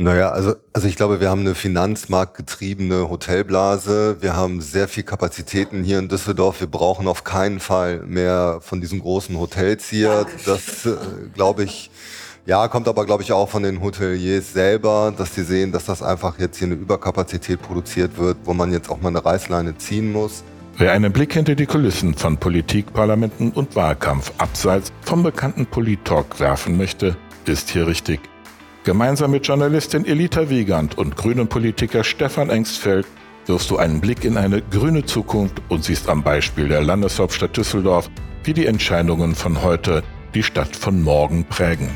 Naja, also, also ich glaube, wir haben eine finanzmarktgetriebene Hotelblase. Wir haben sehr viel Kapazitäten hier in Düsseldorf. Wir brauchen auf keinen Fall mehr von diesen großen Hotels hier. Das, äh, glaube ich, ja, kommt aber, glaube ich, auch von den Hoteliers selber, dass sie sehen, dass das einfach jetzt hier eine Überkapazität produziert wird, wo man jetzt auch mal eine Reißleine ziehen muss. Wer einen Blick hinter die Kulissen von Politik, Parlamenten und Wahlkampf abseits vom bekannten Polit-Talk werfen möchte, ist hier richtig. Gemeinsam mit Journalistin Elita Wiegand und grünen Politiker Stefan Engstfeld wirfst du einen Blick in eine grüne Zukunft und siehst am Beispiel der Landeshauptstadt Düsseldorf, wie die Entscheidungen von heute die Stadt von morgen prägen.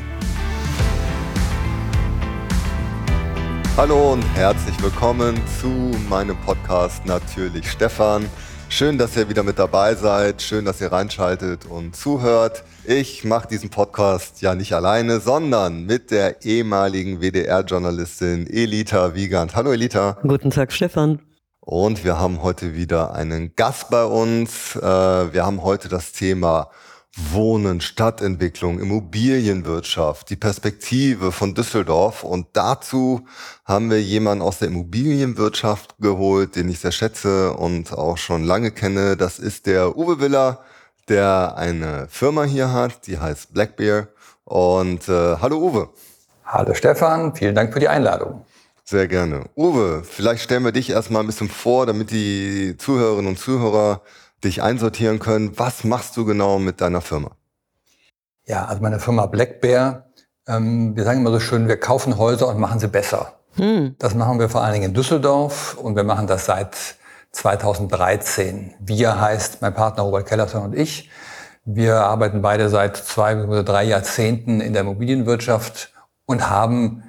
Hallo und herzlich willkommen zu meinem Podcast Natürlich Stefan. Schön, dass ihr wieder mit dabei seid. Schön, dass ihr reinschaltet und zuhört. Ich mache diesen Podcast ja nicht alleine, sondern mit der ehemaligen WDR-Journalistin Elita Wiegand. Hallo Elita. Guten Tag, Stefan. Und wir haben heute wieder einen Gast bei uns. Äh, wir haben heute das Thema Wohnen, Stadtentwicklung, Immobilienwirtschaft, die Perspektive von Düsseldorf. Und dazu haben wir jemanden aus der Immobilienwirtschaft geholt, den ich sehr schätze und auch schon lange kenne. Das ist der Uwe Willer, der eine Firma hier hat, die heißt Blackbear. Und äh, hallo Uwe. Hallo Stefan, vielen Dank für die Einladung. Sehr gerne. Uwe, vielleicht stellen wir dich erstmal ein bisschen vor, damit die Zuhörerinnen und Zuhörer dich einsortieren können. Was machst du genau mit deiner Firma? Ja, also meine Firma Black Bear, ähm, wir sagen immer so schön, wir kaufen Häuser und machen sie besser. Hm. Das machen wir vor allen Dingen in Düsseldorf und wir machen das seit 2013. Wir heißt mein Partner Robert Kellerson und ich. Wir arbeiten beide seit zwei oder drei Jahrzehnten in der Immobilienwirtschaft und haben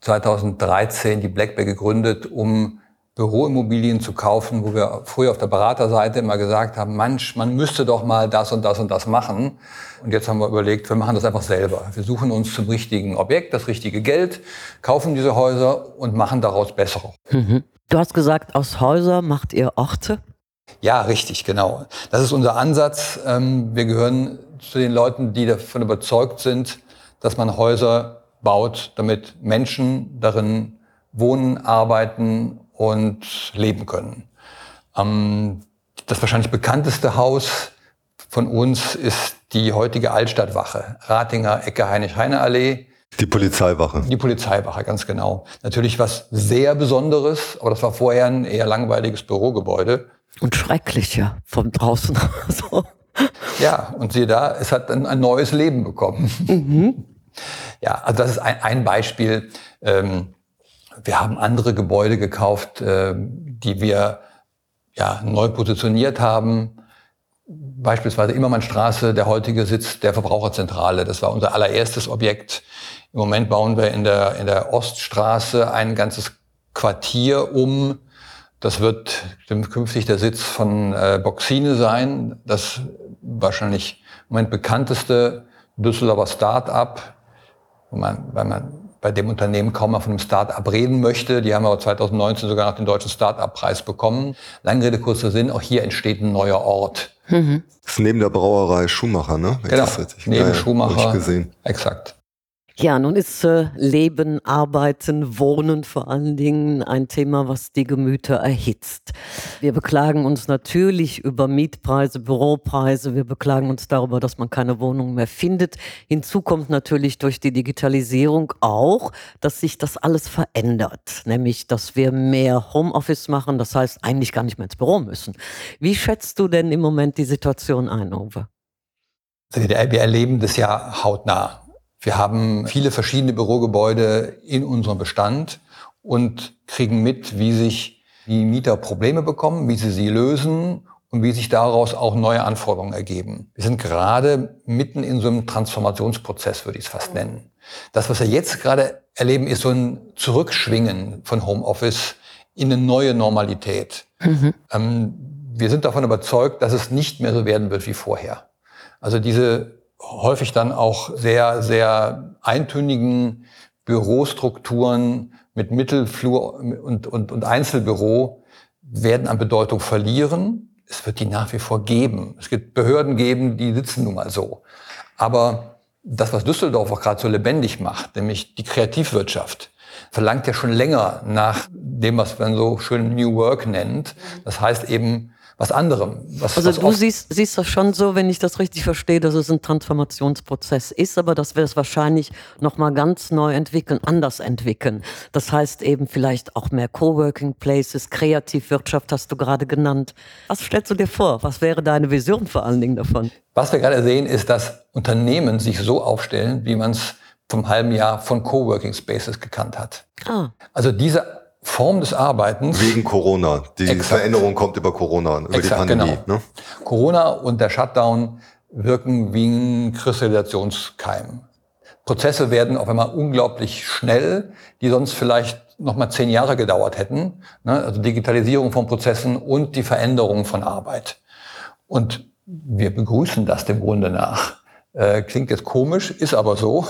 2013 die Black Bear gegründet, um Büroimmobilien zu kaufen, wo wir früher auf der Beraterseite immer gesagt haben, manch, man müsste doch mal das und das und das machen. Und jetzt haben wir überlegt, wir machen das einfach selber. Wir suchen uns zum richtigen Objekt, das richtige Geld, kaufen diese Häuser und machen daraus bessere. Mhm. Du hast gesagt, aus Häuser macht ihr Orte? Ja, richtig, genau. Das ist unser Ansatz. Ähm, wir gehören zu den Leuten, die davon überzeugt sind, dass man Häuser baut, damit Menschen darin wohnen, arbeiten und leben können. Ähm, das wahrscheinlich bekannteste Haus von uns ist die heutige Altstadtwache, Ratinger Ecke Heinrich-Heine-Allee. Die Polizeiwache. Die Polizeiwache, ganz genau. Natürlich was sehr Besonderes, aber das war vorher ein eher langweiliges Bürogebäude. Und schrecklich, ja, von draußen. so. Ja, und siehe da, es hat ein, ein neues Leben bekommen. Mhm. Ja, also das ist ein, ein Beispiel. Ähm, wir haben andere Gebäude gekauft, äh, die wir ja, neu positioniert haben. Beispielsweise Immermannstraße, der heutige Sitz der Verbraucherzentrale. Das war unser allererstes Objekt. Im Moment bauen wir in der, in der Oststraße ein ganzes Quartier um. Das wird künftig der Sitz von äh, Boxine sein. Das wahrscheinlich im Moment bekannteste Düsseldorfer Start-up, weil man bei dem Unternehmen kaum mal von einem Start-up reden möchte. Die haben aber 2019 sogar noch den deutschen Start-up-Preis bekommen. Lange Rede, kurzer Sinn, auch hier entsteht ein neuer Ort. Mhm. Das ist neben der Brauerei Schumacher, ne? Genau, neben Schumacher. gesehen. Exakt. Ja, nun ist äh, Leben, Arbeiten, Wohnen vor allen Dingen ein Thema, was die Gemüter erhitzt. Wir beklagen uns natürlich über Mietpreise, Büropreise. Wir beklagen uns darüber, dass man keine Wohnung mehr findet. Hinzu kommt natürlich durch die Digitalisierung auch, dass sich das alles verändert. Nämlich, dass wir mehr Homeoffice machen. Das heißt, eigentlich gar nicht mehr ins Büro müssen. Wie schätzt du denn im Moment die Situation ein, Uwe? Wir erleben das ja hautnah. Wir haben viele verschiedene Bürogebäude in unserem Bestand und kriegen mit, wie sich die Mieter Probleme bekommen, wie sie sie lösen und wie sich daraus auch neue Anforderungen ergeben. Wir sind gerade mitten in so einem Transformationsprozess, würde ich es fast nennen. Das, was wir jetzt gerade erleben, ist so ein Zurückschwingen von Homeoffice in eine neue Normalität. Mhm. Ähm, wir sind davon überzeugt, dass es nicht mehr so werden wird wie vorher. Also diese häufig dann auch sehr, sehr eintönigen Bürostrukturen mit Mittelflur und, und, und Einzelbüro werden an Bedeutung verlieren. Es wird die nach wie vor geben. Es gibt Behörden geben, die sitzen nun mal so. Aber das, was Düsseldorf auch gerade so lebendig macht, nämlich die Kreativwirtschaft, verlangt ja schon länger nach dem, was man so schön New Work nennt. Das heißt eben, was anderem. Was, also was du siehst, siehst das schon so, wenn ich das richtig verstehe, dass es ein Transformationsprozess ist, aber dass wir es wahrscheinlich nochmal ganz neu entwickeln, anders entwickeln. Das heißt eben vielleicht auch mehr Coworking Places, Kreativwirtschaft hast du gerade genannt. Was stellst du dir vor? Was wäre deine Vision vor allen Dingen davon? Was wir gerade sehen, ist, dass Unternehmen sich so aufstellen, wie man es vom halben Jahr von Coworking Spaces gekannt hat. Ah. Also diese Form des Arbeitens. Wegen Corona. Die Exakt. Veränderung kommt über Corona, über Exakt, die Pandemie. Genau. Ne? Corona und der Shutdown wirken wie ein Kristallisationskeim. Prozesse werden auf einmal unglaublich schnell, die sonst vielleicht noch mal zehn Jahre gedauert hätten. Ne? Also Digitalisierung von Prozessen und die Veränderung von Arbeit. Und wir begrüßen das dem Grunde nach. Äh, klingt jetzt komisch, ist aber so,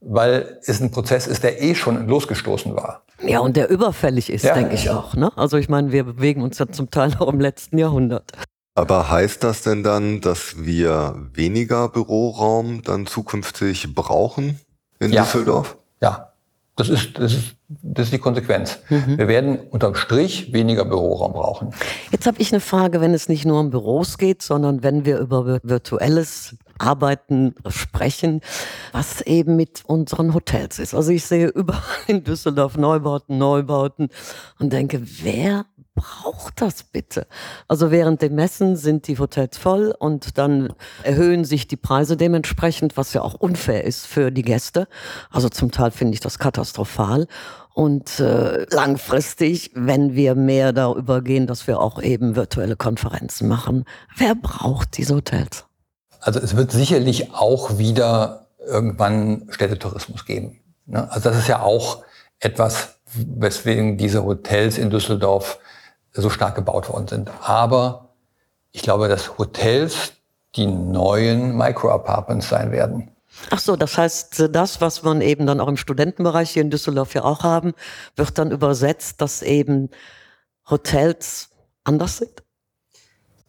weil es ein Prozess ist, der eh schon losgestoßen war. Ja, und der überfällig ist, ja, denke ich auch. Ne? Also ich meine, wir bewegen uns ja zum Teil auch im letzten Jahrhundert. Aber heißt das denn dann, dass wir weniger Büroraum dann zukünftig brauchen in ja. Düsseldorf? Ja, das ist, das ist, das ist die Konsequenz. Mhm. Wir werden unterm Strich weniger Büroraum brauchen. Jetzt habe ich eine Frage, wenn es nicht nur um Büros geht, sondern wenn wir über virtuelles Arbeiten sprechen, was eben mit unseren Hotels ist. Also ich sehe überall in Düsseldorf Neubauten, Neubauten und denke, wer braucht das bitte? Also während den Messen sind die Hotels voll und dann erhöhen sich die Preise dementsprechend, was ja auch unfair ist für die Gäste. Also zum Teil finde ich das katastrophal. Und äh, langfristig, wenn wir mehr darüber gehen, dass wir auch eben virtuelle Konferenzen machen, wer braucht diese Hotels? Also es wird sicherlich auch wieder irgendwann Städtetourismus geben. Ne? Also das ist ja auch etwas, weswegen diese Hotels in Düsseldorf so stark gebaut worden sind. Aber ich glaube, dass Hotels die neuen Micro-Apartments sein werden. Ach so, das heißt, das, was man eben dann auch im Studentenbereich hier in Düsseldorf ja auch haben, wird dann übersetzt, dass eben Hotels anders sind?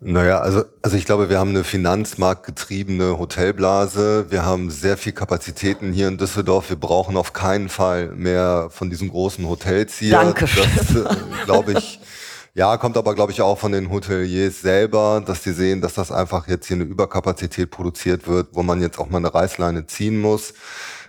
Naja, also, also ich glaube, wir haben eine finanzmarktgetriebene Hotelblase. Wir haben sehr viel Kapazitäten hier in Düsseldorf. Wir brauchen auf keinen Fall mehr von diesen großen Hotels hier. Dankeschön. Das, äh, glaube ich, ja, kommt aber, glaube ich, auch von den Hoteliers selber, dass die sehen, dass das einfach jetzt hier eine Überkapazität produziert wird, wo man jetzt auch mal eine Reißleine ziehen muss.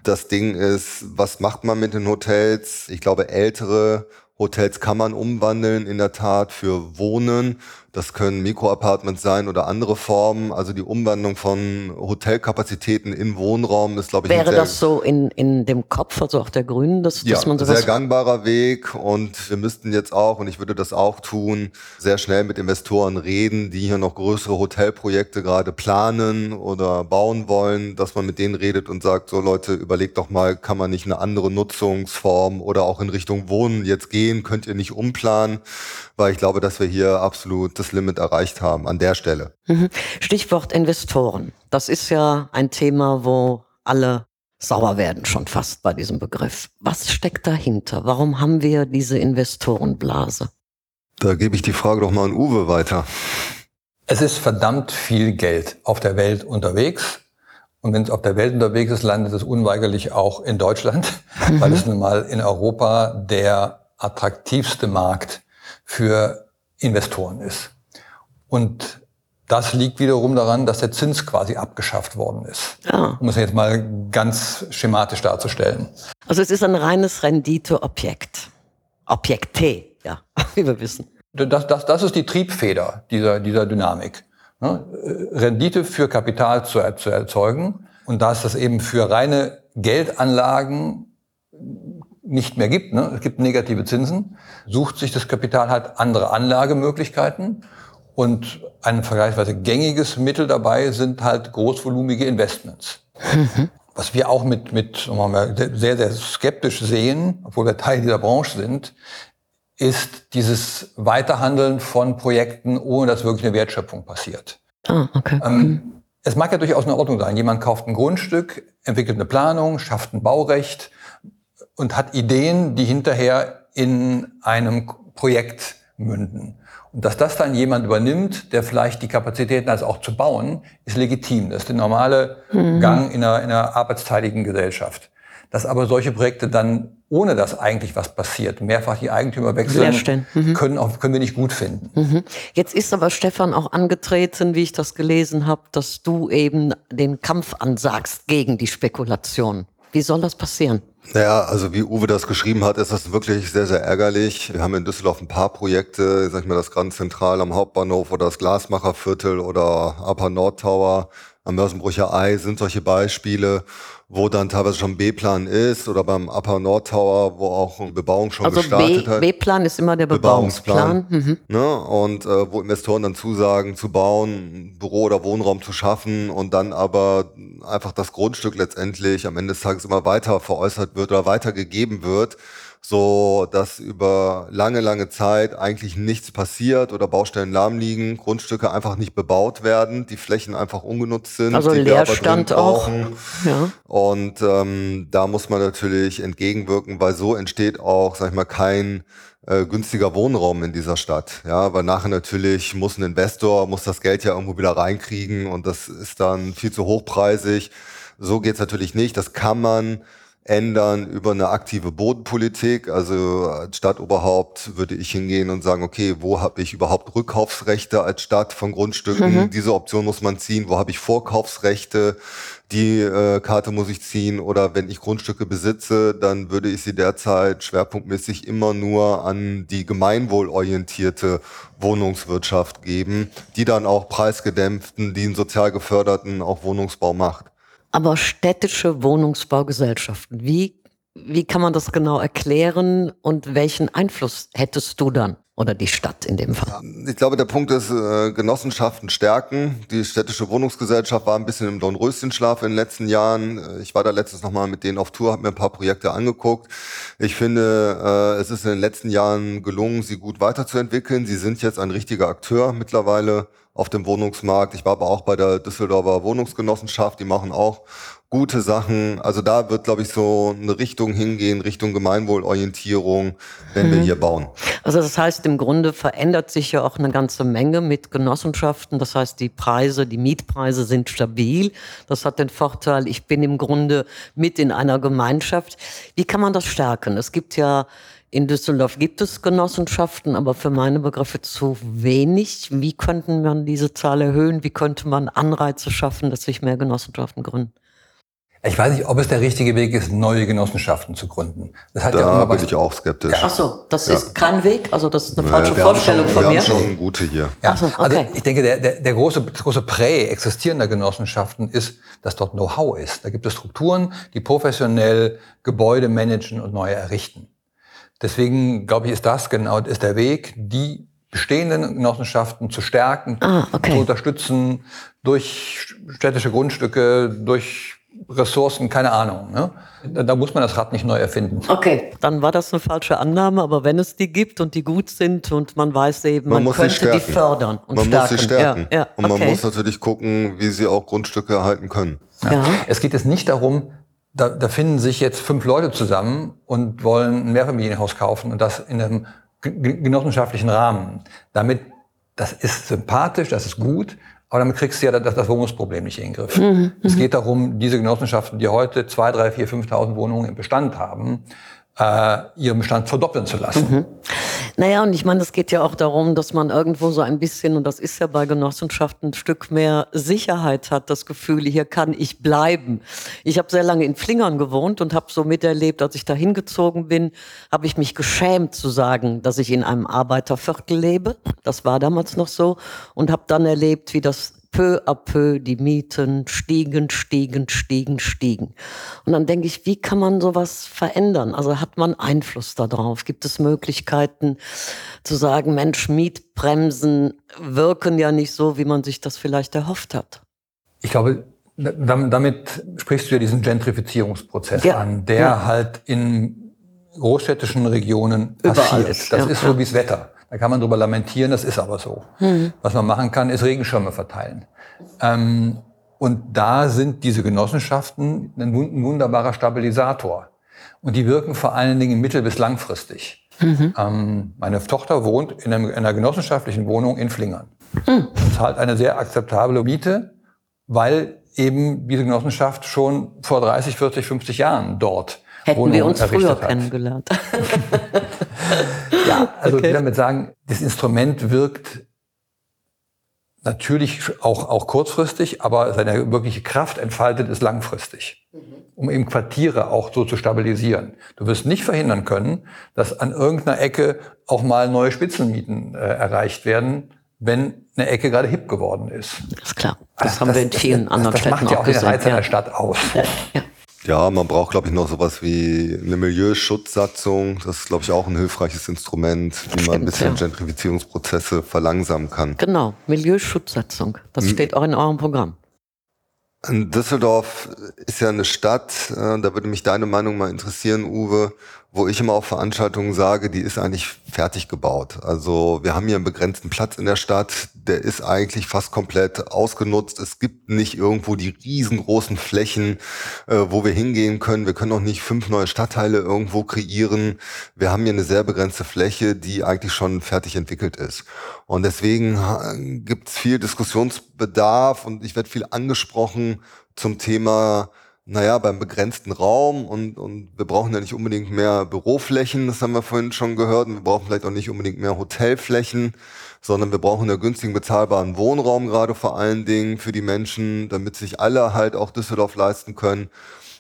Das Ding ist, was macht man mit den Hotels? Ich glaube, ältere Hotels kann man umwandeln in der Tat für Wohnen. Das können Mikroapartments sein oder andere Formen. Also die Umwandlung von Hotelkapazitäten in Wohnraum ist, glaube ich, wäre das so in, in dem Kopf, also auch der Grünen, dass, ja, dass man sowas sehr gangbarer Weg. Und wir müssten jetzt auch, und ich würde das auch tun, sehr schnell mit Investoren reden, die hier noch größere Hotelprojekte gerade planen oder bauen wollen, dass man mit denen redet und sagt, so Leute, überlegt doch mal, kann man nicht eine andere Nutzungsform oder auch in Richtung Wohnen jetzt gehen? Könnt ihr nicht umplanen? Weil ich glaube, dass wir hier absolut das Limit erreicht haben an der Stelle. Mhm. Stichwort Investoren. Das ist ja ein Thema, wo alle sauer werden schon fast bei diesem Begriff. Was steckt dahinter? Warum haben wir diese Investorenblase? Da gebe ich die Frage doch mal an Uwe weiter. Es ist verdammt viel Geld auf der Welt unterwegs. Und wenn es auf der Welt unterwegs ist, landet es unweigerlich auch in Deutschland, mhm. weil es nun mal in Europa der attraktivste Markt für Investoren ist. Und das liegt wiederum daran, dass der Zins quasi abgeschafft worden ist. Ah. Um es jetzt mal ganz schematisch darzustellen. Also es ist ein reines Renditeobjekt. Objekte, ja, wie wir wissen. Das, das, das ist die Triebfeder dieser, dieser Dynamik. Ne? Rendite für Kapital zu, zu erzeugen. Und da es das eben für reine Geldanlagen nicht mehr gibt, ne? es gibt negative Zinsen, sucht sich das Kapital halt andere Anlagemöglichkeiten und ein vergleichsweise gängiges Mittel dabei sind halt großvolumige Investments. Mhm. Was wir auch mit, mit sehr, sehr skeptisch sehen, obwohl wir Teil dieser Branche sind, ist dieses Weiterhandeln von Projekten, ohne dass wirklich eine Wertschöpfung passiert. Ah, okay. Ähm, mhm. es mag ja durchaus in Ordnung sein. Jemand kauft ein Grundstück, entwickelt eine Planung, schafft ein Baurecht und hat Ideen, die hinterher in einem Projekt münden. Und dass das dann jemand übernimmt, der vielleicht die Kapazitäten hat, auch zu bauen, ist legitim. Das ist der normale mhm. Gang in einer, in einer arbeitsteiligen Gesellschaft. Dass aber solche Projekte dann ohne dass eigentlich was passiert, mehrfach die Eigentümer wechseln, mhm. können, auch, können wir nicht gut finden. Mhm. Jetzt ist aber Stefan auch angetreten, wie ich das gelesen habe, dass du eben den Kampf ansagst gegen die Spekulation. Wie soll das passieren? Naja, also wie Uwe das geschrieben hat, ist das wirklich sehr, sehr ärgerlich. Wir haben in Düsseldorf ein paar Projekte, sag ich mal, das Grand Zentral am Hauptbahnhof oder das Glasmacherviertel oder Upper Nord Tower am Mörsenbrücher Ei sind solche Beispiele wo dann teilweise schon B-Plan ist oder beim Upper Nord Tower, wo auch eine Bebauung schon also gestartet hat. B-Plan ist immer der Bebauungsplan. Bebauungsplan mhm. ne? Und äh, wo Investoren dann zusagen, zu bauen, Büro oder Wohnraum zu schaffen und dann aber einfach das Grundstück letztendlich am Ende des Tages immer weiter veräußert wird oder weitergegeben wird so dass über lange, lange Zeit eigentlich nichts passiert oder Baustellen lahm liegen, Grundstücke einfach nicht bebaut werden, die Flächen einfach ungenutzt sind. Also Leerstand auch. Ja. Und ähm, da muss man natürlich entgegenwirken, weil so entsteht auch, sag ich mal, kein äh, günstiger Wohnraum in dieser Stadt. Ja, weil nachher natürlich muss ein Investor, muss das Geld ja irgendwo wieder reinkriegen und das ist dann viel zu hochpreisig. So geht's natürlich nicht. Das kann man ändern über eine aktive Bodenpolitik. Also als Stadtoberhaupt würde ich hingehen und sagen, okay, wo habe ich überhaupt Rückkaufsrechte als Stadt von Grundstücken? Mhm. Diese Option muss man ziehen. Wo habe ich Vorkaufsrechte? Die äh, Karte muss ich ziehen. Oder wenn ich Grundstücke besitze, dann würde ich sie derzeit schwerpunktmäßig immer nur an die gemeinwohlorientierte Wohnungswirtschaft geben, die dann auch preisgedämpften, die einen sozial geförderten auch Wohnungsbau macht. Aber städtische Wohnungsbaugesellschaften, wie, wie kann man das genau erklären und welchen Einfluss hättest du dann? Oder die Stadt in dem Fall? Ich glaube, der Punkt ist, äh, Genossenschaften stärken. Die städtische Wohnungsgesellschaft war ein bisschen im Dornröschenschlaf in den letzten Jahren. Äh, ich war da letztens nochmal mit denen auf Tour, habe mir ein paar Projekte angeguckt. Ich finde, äh, es ist in den letzten Jahren gelungen, sie gut weiterzuentwickeln. Sie sind jetzt ein richtiger Akteur mittlerweile auf dem Wohnungsmarkt. Ich war aber auch bei der Düsseldorfer Wohnungsgenossenschaft, die machen auch gute Sachen. Also da wird, glaube ich, so eine Richtung hingehen, Richtung Gemeinwohlorientierung, wenn mhm. wir hier bauen. Also das heißt, im Grunde verändert sich ja auch eine ganze Menge mit Genossenschaften. Das heißt, die Preise, die Mietpreise sind stabil. Das hat den Vorteil, ich bin im Grunde mit in einer Gemeinschaft. Wie kann man das stärken? Es gibt ja in Düsseldorf gibt es Genossenschaften, aber für meine Begriffe zu wenig. Wie könnten man diese Zahl erhöhen? Wie könnte man Anreize schaffen, dass sich mehr Genossenschaften gründen? Ich weiß nicht, ob es der richtige Weg ist, neue Genossenschaften zu gründen. Das hat da ja immer bin was ich auch skeptisch. Ja. Ach so, das ja. ist kein Weg? Also das ist eine falsche naja, Vorstellung schon, von wir mir? Wir haben schon gute hier. Ja. So, also okay. Also ich denke, der, der, der große, große Prä existierender Genossenschaften ist, dass dort Know-how ist. Da gibt es Strukturen, die professionell Gebäude managen und neue errichten. Deswegen glaube ich, ist das genau ist der Weg, die bestehenden Genossenschaften zu stärken, ah, okay. zu unterstützen durch städtische Grundstücke, durch Ressourcen, keine Ahnung. Ne? Da, da, muss man das Rad nicht neu erfinden. Okay, dann war das eine falsche Annahme, aber wenn es die gibt und die gut sind und man weiß eben, man, man könnte die fördern und man stärken. muss sie stärken. Ja, ja, und man muss natürlich gucken, wie sie auch Grundstücke erhalten können. Ja. Es geht jetzt nicht darum, da, da finden sich jetzt fünf Leute zusammen und wollen ein Mehrfamilienhaus kaufen und das in einem genossenschaftlichen Rahmen. Damit, das ist sympathisch, das ist gut, aber damit kriegst du ja das, das Wohnungsproblem nicht in den Griff. Mhm, es geht darum, diese Genossenschaften, die heute zwei, drei, vier, 5.000 Wohnungen im Bestand haben, äh, ihren Bestand verdoppeln zu lassen. Mhm. Naja, und ich meine, es geht ja auch darum, dass man irgendwo so ein bisschen, und das ist ja bei Genossenschaften, ein Stück mehr Sicherheit hat, das Gefühl, hier kann ich bleiben. Ich habe sehr lange in Flingern gewohnt und habe so miterlebt, als ich da hingezogen bin, habe ich mich geschämt zu sagen, dass ich in einem Arbeiterviertel lebe. Das war damals noch so. Und habe dann erlebt, wie das peu à peu die Mieten stiegen, stiegen, stiegen, stiegen. Und dann denke ich, wie kann man sowas verändern? Also hat man Einfluss darauf? Gibt es Möglichkeiten zu sagen, Mensch, Mietbremsen wirken ja nicht so, wie man sich das vielleicht erhofft hat? Ich glaube, damit sprichst du ja diesen Gentrifizierungsprozess ja. an, der ja. halt in großstädtischen Regionen passiert. Ist, das ja. ist so wie das Wetter. Da kann man drüber lamentieren, das ist aber so. Mhm. Was man machen kann, ist Regenschirme verteilen. Ähm, und da sind diese Genossenschaften ein, wunderbarer Stabilisator. Und die wirken vor allen Dingen mittel- bis langfristig. Mhm. Ähm, meine Tochter wohnt in, einem, in, einer genossenschaftlichen Wohnung in Flingern. Mhm. Und zahlt eine sehr akzeptable Miete, weil eben diese Genossenschaft schon vor 30, 40, 50 Jahren dort Hätten Wohnungen wir uns früher hat. kennengelernt. ja, also Okay. ich will damit sagen, das Instrument wirkt natürlich auch, auch kurzfristig, aber seine wirkliche Kraft entfaltet es langfristig, um eben Quartiere auch so zu stabilisieren. Du wirst nicht verhindern können, dass an irgendeiner Ecke auch mal neue Spitzenmieten äh, erreicht werden, wenn eine Ecke gerade hip geworden ist. ist klar. Das, haben wir in vielen anderen das, das Städten macht ja auch auch den gesehen. Reiz einer Ja. Stadt aus. Ja. Ja, man braucht, glaube ich, noch sowas wie eine Milieuschutzsatzung. Das ist, glaube ich, auch ein hilfreich Instrument, wie man ein bisschen ja. Gentrifizierungsprozesse verlangsamen kann. Genau, Milieuschutzsatzung. Das steht auch in eurem Programm. Düsseldorf ist ja eine Stadt, äh, da würde mich deine Meinung mal interessieren, Uwe, wo ich immer auf Veranstaltungen sage, die ist eigentlich fertig gebaut. Also wir haben hier einen begrenzten Platz in der Stadt, der ist eigentlich fast komplett ausgenutzt. Es gibt nicht irgendwo die riesengroßen Flächen, äh, wo wir hingehen können. Wir können auch nicht fünf neue Stadtteile irgendwo kreieren. Wir haben hier eine sehr begrenzte Fläche, die eigentlich schon fertig entwickelt ist. Und deswegen gibt es viel Diskussionsbedarf und ich werde viel angesprochen zum Thema, naja, beim begrenzten Raum und, und wir brauchen ja nicht unbedingt mehr Büroflächen, das haben wir vorhin schon gehört, und wir brauchen vielleicht auch nicht unbedingt mehr Hotelflächen, sondern wir brauchen einen günstigen, bezahlbaren Wohnraum gerade vor allen Dingen für die Menschen, damit sich alle halt auch Düsseldorf leisten können.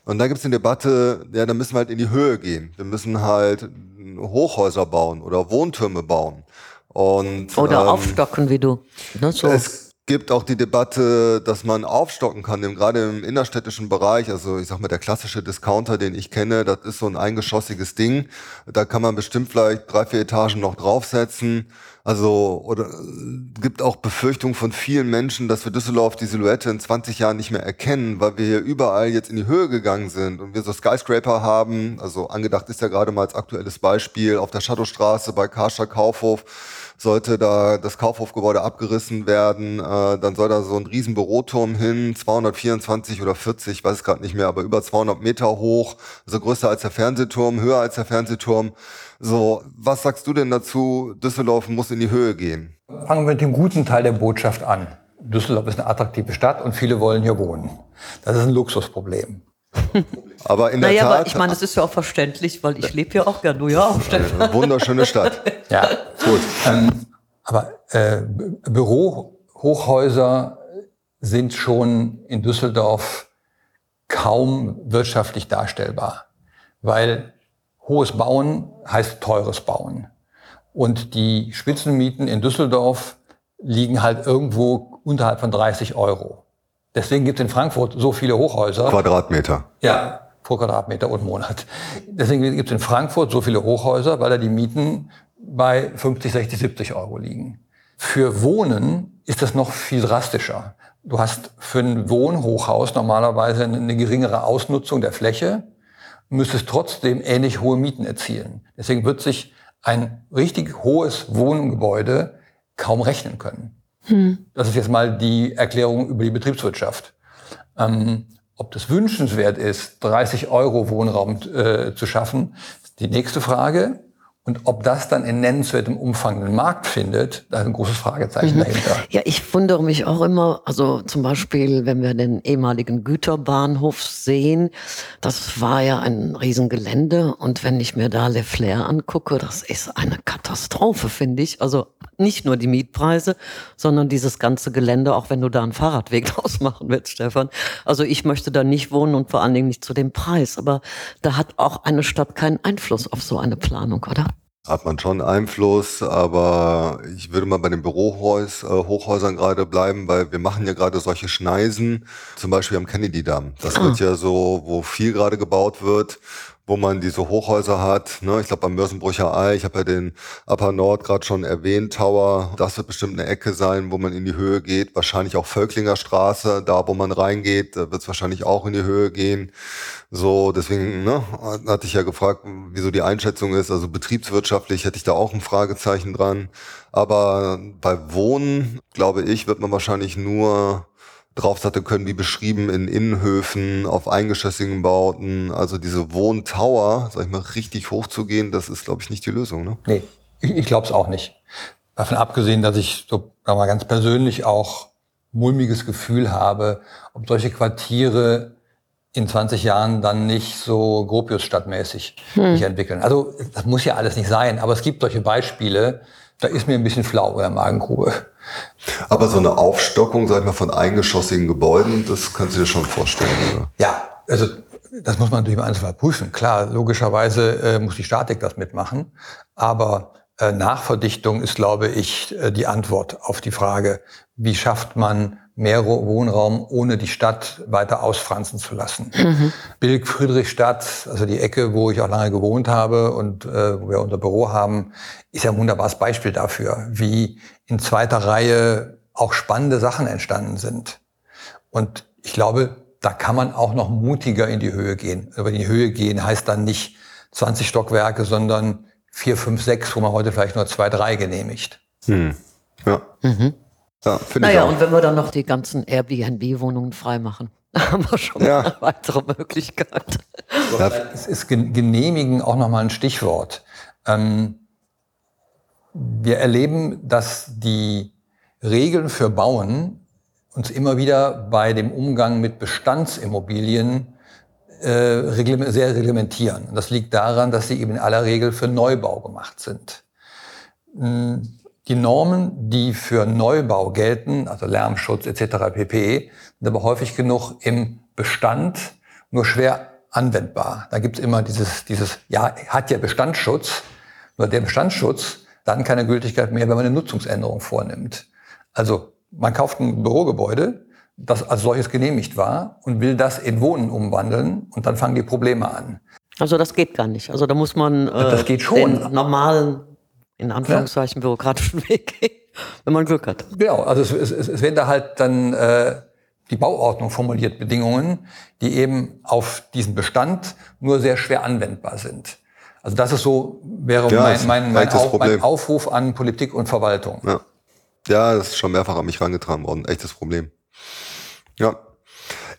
Und da gibt es eine Debatte, ja, da müssen wir halt in die Höhe gehen. Wir müssen halt Hochhäuser bauen oder Wohntürme bauen. Und, Oder ähm, aufstocken, wie du. Ne, so. es gibt auch die Debatte, dass man aufstocken kann, gerade im innerstädtischen Bereich. Also ich sag mal, der klassische Discounter, den ich kenne, das ist so ein eingeschossiges Ding. Da kann man bestimmt vielleicht drei, vier Etagen noch draufsetzen. Also, oder äh, gibt auch Befürchtungen von vielen Menschen, dass wir Düsseldorf die Silhouette in 20 Jahren nicht mehr erkennen, weil wir hier überall jetzt in die Höhe gegangen sind und wir so Skyscraper haben. Also angedacht ist ja gerade mal als aktuelles Beispiel auf der Shadowstraße bei Karstadt Kaufhof sollte da das Kaufhofgebäude abgerissen werden, äh, dann soll da so ein riesen Büroturm hin, 224 oder 40, ich weiß es gerade nicht mehr, aber über 200 Meter hoch, also größer als der Fernsehturm, höher als der Fernsehturm. So, was sagst du denn dazu? Düsseldorf muss in die Höhe gehen. Fangen wir mit dem guten Teil der Botschaft an. Düsseldorf ist eine attraktive Stadt und viele wollen hier wohnen. Das ist ein Luxusproblem. Aber in der naja, Tat, aber ich meine, das ist ja auch verständlich, weil ich lebe ja auch gern. Du ja auch, Stefan. eine wunderschöne Stadt. Ja, gut. Ähm, aber äh, Bürohochhäuser sind schon in Düsseldorf kaum wirtschaftlich darstellbar, weil hohes Bauen heißt teures Bauen. Und die Spitzenmieten in Düsseldorf liegen halt irgendwo unterhalb von 30 Euro. Deswegen gibt es in Frankfurt so viele Hochhäuser. Quadratmeter. Ja, pro Quadratmeter und Monat. Deswegen gibt es in Frankfurt so viele Hochhäuser, weil da die Mieten bei 50, 60, 70 Euro liegen. Für Wohnen ist das noch viel drastischer. Du hast für ein Wohnhochhaus normalerweise eine geringere Ausnutzung der Fläche, müsstest trotzdem ähnlich hohe Mieten erzielen. Deswegen wird sich ein richtig hohes Wohngebäude kaum rechnen können. Das ist jetzt mal die Erklärung über die Betriebswirtschaft. Ähm, ob das wünschenswert ist, 30 Euro Wohnraum äh, zu schaffen, ist die nächste Frage. Und ob das dann in nennenswertem Umfang einen Markt findet, da ist ein großes Fragezeichen dahinter. Ja, ich wundere mich auch immer, also zum Beispiel, wenn wir den ehemaligen Güterbahnhof sehen, das war ja ein Riesengelände und wenn ich mir da Le Flair angucke, das ist eine Katastrophe, finde ich. Also nicht nur die Mietpreise, sondern dieses ganze Gelände, auch wenn du da einen Fahrradweg draus machen willst, Stefan. Also ich möchte da nicht wohnen und vor allen Dingen nicht zu dem Preis, aber da hat auch eine Stadt keinen Einfluss auf so eine Planung, oder? Hat man schon Einfluss, aber ich würde mal bei den Bürohäus, äh, Hochhäusern gerade bleiben, weil wir machen ja gerade solche Schneisen, zum Beispiel am Kennedy-Damm. Das wird ja so, wo viel gerade gebaut wird, wo man diese Hochhäuser hat. Ne? Ich glaube, am Mörsenbrücher Ei, ich habe ja den Upper Nord gerade schon erwähnt, Tower. Das wird bestimmt eine Ecke sein, wo man in die Höhe geht. Wahrscheinlich auch Völklinger Straße, da wo man reingeht, da wird es wahrscheinlich auch in die Höhe gehen. So, deswegen ne, hatte ich ja gefragt, wieso die Einschätzung ist. Also betriebswirtschaftlich hätte ich da auch ein Fragezeichen dran. Aber bei Wohnen, glaube ich, wird man wahrscheinlich nur draufsetzen können, wie beschrieben, in Innenhöfen, auf eingeschossigen Bauten. Also diese Wohntower, sag ich mal, richtig hoch zu gehen, das ist, glaube ich, nicht die Lösung. Ne? Nee, ich, ich glaube es auch nicht. Davon abgesehen, dass ich so wir mal, ganz persönlich auch mulmiges Gefühl habe, ob solche Quartiere in 20 Jahren dann nicht so Gropius-stadtmäßig hm. sich entwickeln. Also das muss ja alles nicht sein, aber es gibt solche Beispiele, da ist mir ein bisschen flau in der Magengrube. Aber so eine Aufstockung, sag ich mal, von eingeschossigen Gebäuden, das kannst du dir schon vorstellen, oder? Ja, also das muss man natürlich im Einzelfall prüfen. Klar, logischerweise äh, muss die Statik das mitmachen. Aber äh, Nachverdichtung ist, glaube ich, äh, die Antwort auf die Frage, wie schafft man mehr Wohnraum, ohne die Stadt weiter ausfranzen zu lassen. Mhm. Bilk Friedrichstadt, also die Ecke, wo ich auch lange gewohnt habe und äh, wo wir unser Büro haben, ist ja ein wunderbares Beispiel dafür, wie in zweiter Reihe auch spannende Sachen entstanden sind. Und ich glaube, da kann man auch noch mutiger in die Höhe gehen. Aber in die Höhe gehen heißt dann nicht 20 Stockwerke, sondern 4, 5, 6, wo man heute vielleicht nur 2, 3 genehmigt. Hm. Ja. Mhm. Ja, naja, und wenn wir dann noch die ganzen Airbnb-Wohnungen freimachen, haben wir schon ja. eine weitere Möglichkeit. Es ist genehmigen auch nochmal ein Stichwort. Ähm, wir erleben, dass die Regeln für Bauen uns immer wieder bei dem Umgang mit Bestandsimmobilien äh, sehr reglementieren. Und das liegt daran, dass sie eben in aller Regel für Neubau gemacht sind. Hm, die Normen, die für Neubau gelten, also Lärmschutz etc. pp., sind aber häufig genug im Bestand nur schwer anwendbar. Da gibt es immer dieses, dieses, ja, hat ja Bestandsschutz, nur der Bestandsschutz dann keine Gültigkeit mehr, wenn man eine Nutzungsänderung vornimmt. Also man kauft ein Bürogebäude, das als solches genehmigt war und will das in Wohnen umwandeln und dann fangen die Probleme an. Also das geht gar nicht. Also da muss man äh, das geht schon. den normalen in Anführungszeichen ja. bürokratischen Weg gehen, wenn man Glück hat. Genau, also es, es, es werden da halt dann äh, die Bauordnung formuliert Bedingungen, die eben auf diesen Bestand nur sehr schwer anwendbar sind. Also das ist so, wäre ja, mein, mein, mein, Auf, mein, Aufruf an Politik und Verwaltung. Ja. ja, das ist schon mehrfach an mich herangetragen worden. Echtes Problem. Ja,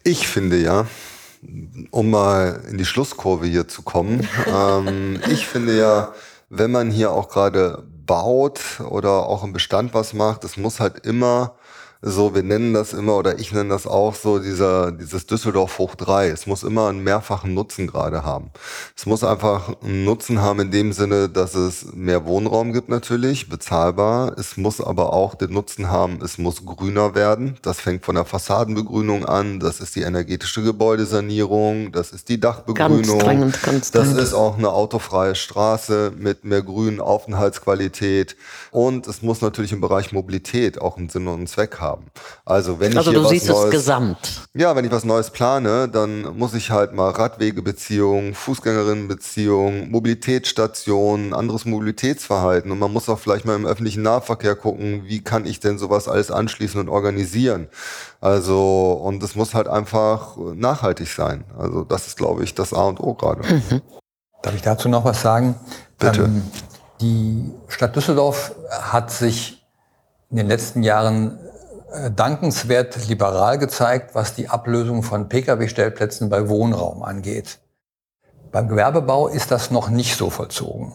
ich finde ja, um mal in die Schlusskurve hier zu kommen, ähm, ich finde ja, wenn man hier auch gerade baut oder auch im Bestand was macht, es muss halt immer so, wir nennen das immer oder ich nenne das auch so, dieser, dieses Düsseldorf hoch drei. Es muss immer einen mehrfachen Nutzen gerade haben. Es muss einfach einen Nutzen haben in dem Sinne, dass es mehr Wohnraum gibt natürlich, bezahlbar. Es muss aber auch den Nutzen haben, es muss grüner werden. Das fängt von der Fassadenbegrünung an, das ist die energetische Gebäudesanierung, das ist die Dachbegrünung. Ganz dringend, ganz dringend. Das ist auch eine autofreie Straße mit mehr grünen Aufenthaltsqualität. Und es muss natürlich im Bereich Mobilität auch einen Sinn und einen Zweck haben haben. Also wenn ich also hier du was siehst Neues, es gesamt. Ja, wenn ich was Neues plane, dann muss ich halt mal Radwegebeziehungen, Fußgängerinnenbeziehungen, Mobilitätsstationen, anderes Mobilitätsverhalten und man muss auch vielleicht mal im öffentlichen Nahverkehr gucken, wie kann ich denn sowas alles anschließen und organisieren. Also und es muss halt einfach nachhaltig sein. Also das ist, glaube ich, das A und O gerade. Mhm. Darf ich dazu noch was sagen? Bitte. Ähm, die Stadt Düsseldorf hat sich in den letzten Jahren dankenswert liberal gezeigt, was die Ablösung von Pkw-Stellplätzen bei Wohnraum angeht. Beim Gewerbebau ist das noch nicht so vollzogen.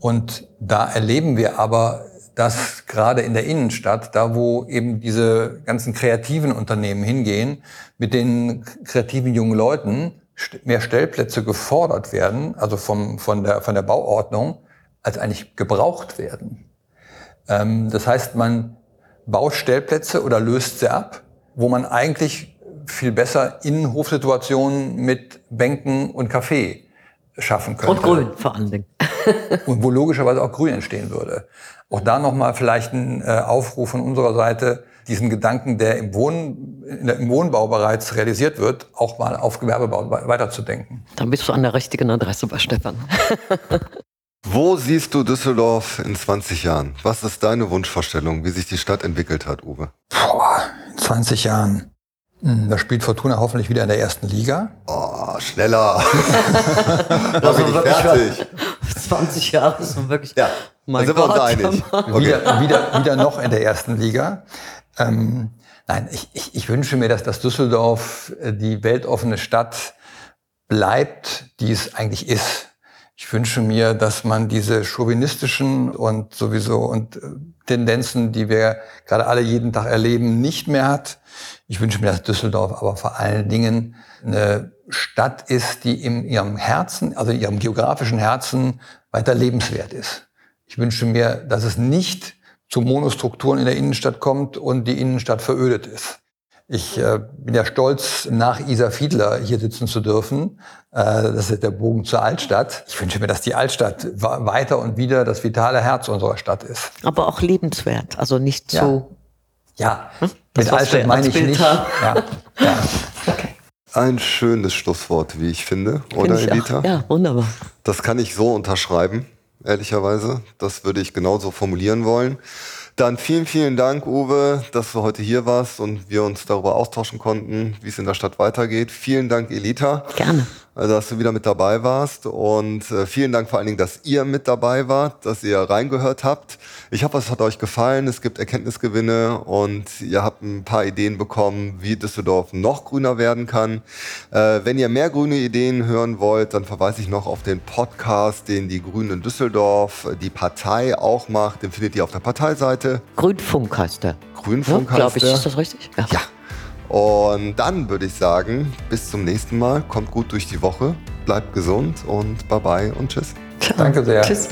Und da erleben wir aber, dass gerade in der Innenstadt, da wo eben diese ganzen kreativen Unternehmen hingehen, mit den kreativen jungen Leuten mehr Stellplätze gefordert werden, also vom, von, der, von der Bauordnung, als eigentlich gebraucht werden. Ähm, das heißt, man baut Stellplätze oder löst sie ab, wo man eigentlich viel besser Innenhofsituationen mit Bänken und Kaffee schaffen könnte. Und Grün vor allen Dingen. und wo logischerweise auch Grün entstehen würde. Auch da nochmal vielleicht ein äh, Aufruf von unserer Seite, diesen Gedanken, der im, Wohn, im Wohnbau bereits realisiert wird, auch mal auf Gewerbebau weiterzudenken. Dann bist du an der richtigen Adresse bei Stefan. Wo siehst du Düsseldorf in 20 Jahren? Was ist deine Wunschvorstellung, wie sich die Stadt entwickelt hat, Uwe? Boah, in 20 Jahren. Hm, da spielt Fortuna hoffentlich wieder in der ersten Liga. Oh, schneller. da bin ich fertig. 20 Jahre ist wirklich. Ja, mein sind Gott, wir uns einig. Okay. Wieder, wieder, wieder noch in der ersten Liga. Ähm, nein, ich, ich, ich wünsche mir, dass das Düsseldorf äh, die weltoffene Stadt bleibt, die es eigentlich ist. Ich wünsche mir, dass man diese chauvinistischen und sowieso und äh, Tendenzen, die wir gerade alle jeden Tag erleben, nicht mehr hat. Ich wünsche mir, dass Düsseldorf aber vor allen Dingen eine Stadt ist, die in ihrem Herzen, also in ihrem geografischen Herzen weiter lebenswert ist. Ich wünsche mir, dass es nicht zu Monostrukturen in der Innenstadt kommt und die Innenstadt verödet ist. Ich äh, bin ja stolz, nach Isa Fiedler hier sitzen zu dürfen. Äh, das ist der Bogen zur Altstadt. Ich wünsche mir, dass die Altstadt weiter und wieder das vitale Herz unserer Stadt ist. Aber auch lebenswert, also nicht ja. so. Ja, hm? mit Altstadt meine ich nicht. Ja. Ja. Okay. Ein schönes Schlusswort, wie ich finde, oder Find ich Elita? Auch. Ja, wunderbar. Das kann ich so unterschreiben, ehrlicherweise. Das würde ich genauso formulieren wollen. Dann vielen, vielen Dank, Uwe, dass du heute hier warst und wir uns darüber austauschen konnten, wie es in der Stadt weitergeht. Vielen Dank, Elita. Gerne. Also, dass du wieder mit dabei warst. Und äh, vielen Dank vor allen Dingen, dass ihr mit dabei wart, dass ihr reingehört habt. Ich hoffe, es hat euch gefallen. Es gibt Erkenntnisgewinne und ihr habt ein paar Ideen bekommen, wie Düsseldorf noch grüner werden kann. Äh, wenn ihr mehr grüne Ideen hören wollt, dann verweise ich noch auf den Podcast, den die Grünen in Düsseldorf, die Partei auch macht. Den findet ihr auf der Parteiseite. Grünfunk heißt der. Grünfunk ja, heißt ich, der. Ist das richtig? ja. ja. Und dann würde ich sagen, bis zum nächsten Mal. Kommt gut durch die Woche, bleibt gesund und bye bye und tschüss. Danke sehr. Tschüss.